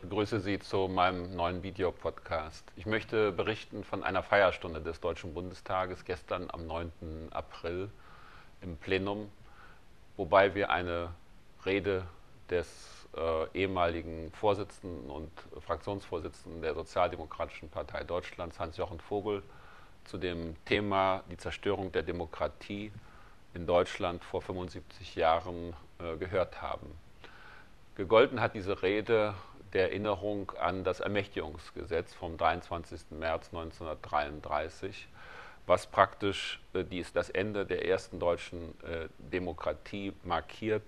begrüße Sie zu meinem neuen Videopodcast. Ich möchte berichten von einer Feierstunde des Deutschen Bundestages gestern am 9. April im Plenum, wobei wir eine Rede des äh, ehemaligen Vorsitzenden und Fraktionsvorsitzenden der Sozialdemokratischen Partei Deutschlands, Hans-Jochen Vogel, zu dem Thema die Zerstörung der Demokratie in Deutschland vor 75 Jahren äh, gehört haben. Gegolten hat diese Rede der Erinnerung an das Ermächtigungsgesetz vom 23. März 1933, was praktisch äh, dies, das Ende der ersten deutschen äh, Demokratie markiert,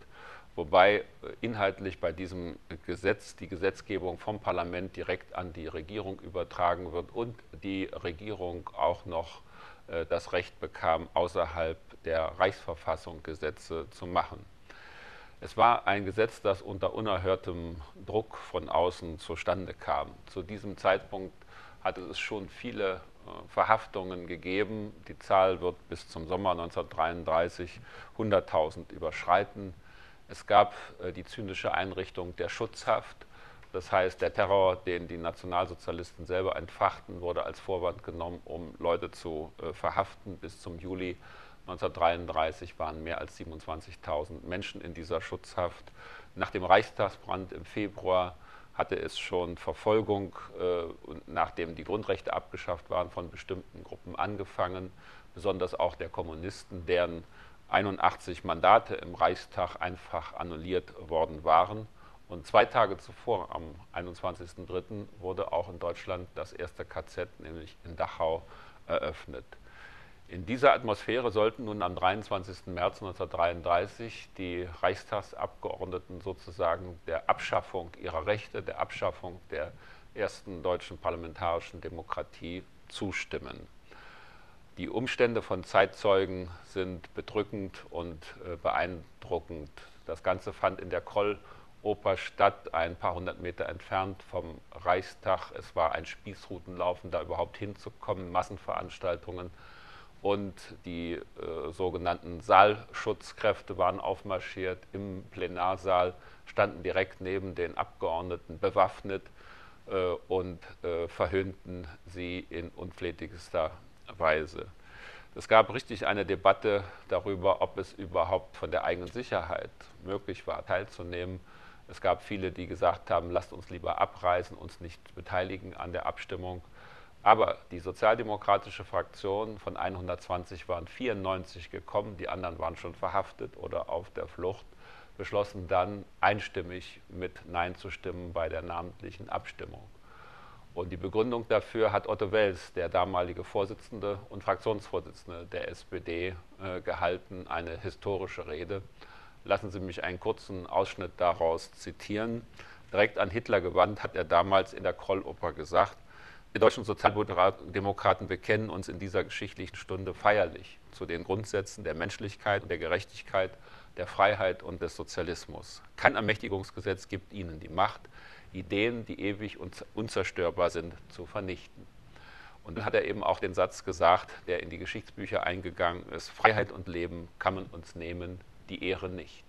wobei äh, inhaltlich bei diesem Gesetz die Gesetzgebung vom Parlament direkt an die Regierung übertragen wird und die Regierung auch noch äh, das Recht bekam, außerhalb der Reichsverfassung Gesetze zu machen. Es war ein Gesetz, das unter unerhörtem Druck von außen zustande kam. Zu diesem Zeitpunkt hatte es schon viele äh, Verhaftungen gegeben. Die Zahl wird bis zum Sommer 1933 100.000 überschreiten. Es gab äh, die zynische Einrichtung der Schutzhaft. Das heißt, der Terror, den die Nationalsozialisten selber entfachten, wurde als Vorwand genommen, um Leute zu äh, verhaften. Bis zum Juli 1933 waren mehr als 27.000 Menschen in dieser Schutzhaft. Nach dem Reichstagsbrand im Februar hatte es schon Verfolgung, äh, nachdem die Grundrechte abgeschafft waren, von bestimmten Gruppen angefangen, besonders auch der Kommunisten, deren 81 Mandate im Reichstag einfach annulliert worden waren. Und zwei Tage zuvor, am 21.03., wurde auch in Deutschland das erste KZ, nämlich in Dachau, eröffnet. In dieser Atmosphäre sollten nun am 23. März 1933 die Reichstagsabgeordneten sozusagen der Abschaffung ihrer Rechte, der Abschaffung der ersten deutschen parlamentarischen Demokratie zustimmen. Die Umstände von Zeitzeugen sind bedrückend und äh, beeindruckend. Das Ganze fand in der Krolloper statt, ein paar hundert Meter entfernt vom Reichstag. Es war ein Spießrutenlaufen, da überhaupt hinzukommen, Massenveranstaltungen und die äh, sogenannten Saalschutzkräfte waren aufmarschiert im Plenarsaal, standen direkt neben den Abgeordneten bewaffnet äh, und äh, verhöhnten sie in unflätigster Weise. Es gab richtig eine Debatte darüber, ob es überhaupt von der eigenen Sicherheit möglich war, teilzunehmen. Es gab viele, die gesagt haben, lasst uns lieber abreisen, uns nicht beteiligen an der Abstimmung. Aber die sozialdemokratische Fraktion von 120 waren 94 gekommen, die anderen waren schon verhaftet oder auf der Flucht, beschlossen dann einstimmig mit Nein zu stimmen bei der namentlichen Abstimmung. Und die Begründung dafür hat Otto Wels, der damalige Vorsitzende und Fraktionsvorsitzende der SPD, äh, gehalten, eine historische Rede. Lassen Sie mich einen kurzen Ausschnitt daraus zitieren. Direkt an Hitler gewandt hat er damals in der Krolloper gesagt, wir deutschen Sozialdemokraten bekennen uns in dieser geschichtlichen Stunde feierlich zu den Grundsätzen der Menschlichkeit der Gerechtigkeit, der Freiheit und des Sozialismus. Kein Ermächtigungsgesetz gibt ihnen die Macht, Ideen, die ewig und unzerstörbar sind, zu vernichten. Und dann hat er eben auch den Satz gesagt, der in die Geschichtsbücher eingegangen ist, Freiheit und Leben kann man uns nehmen, die Ehre nicht.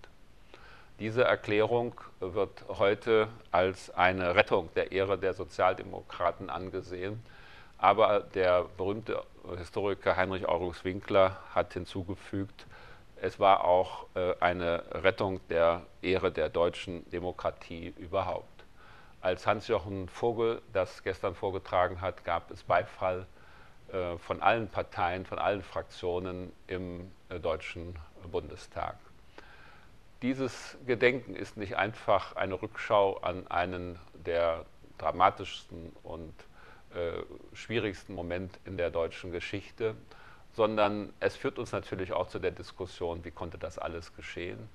Diese Erklärung wird heute als eine Rettung der Ehre der Sozialdemokraten angesehen. Aber der berühmte Historiker Heinrich August Winkler hat hinzugefügt, es war auch äh, eine Rettung der Ehre der deutschen Demokratie überhaupt. Als Hans-Jochen Vogel das gestern vorgetragen hat, gab es Beifall äh, von allen Parteien, von allen Fraktionen im äh, Deutschen Bundestag. Dieses Gedenken ist nicht einfach eine Rückschau an einen der dramatischsten und äh, schwierigsten Moment in der deutschen Geschichte, sondern es führt uns natürlich auch zu der Diskussion, wie konnte das alles geschehen?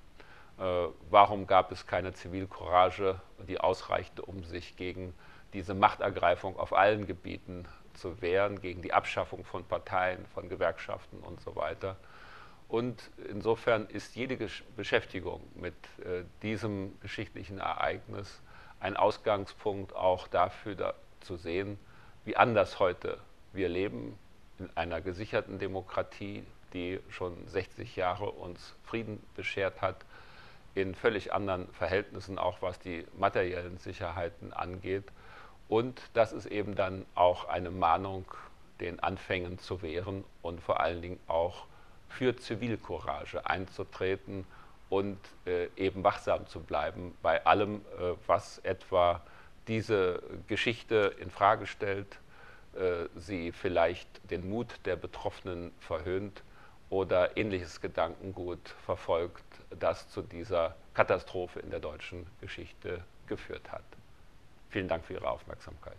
Äh, warum gab es keine Zivilcourage, die ausreichte, um sich gegen diese Machtergreifung auf allen Gebieten zu wehren, gegen die Abschaffung von Parteien, von Gewerkschaften und so weiter? Und insofern ist jede Beschäftigung mit äh, diesem geschichtlichen Ereignis ein Ausgangspunkt auch dafür da, zu sehen, wie anders heute wir leben in einer gesicherten Demokratie, die schon 60 Jahre uns Frieden beschert hat, in völlig anderen Verhältnissen, auch was die materiellen Sicherheiten angeht. Und das ist eben dann auch eine Mahnung, den Anfängen zu wehren und vor allen Dingen auch für Zivilcourage einzutreten und äh, eben wachsam zu bleiben bei allem, äh, was etwa diese Geschichte in Frage stellt, äh, sie vielleicht den Mut der Betroffenen verhöhnt oder ähnliches Gedankengut verfolgt, das zu dieser Katastrophe in der deutschen Geschichte geführt hat. Vielen Dank für Ihre Aufmerksamkeit.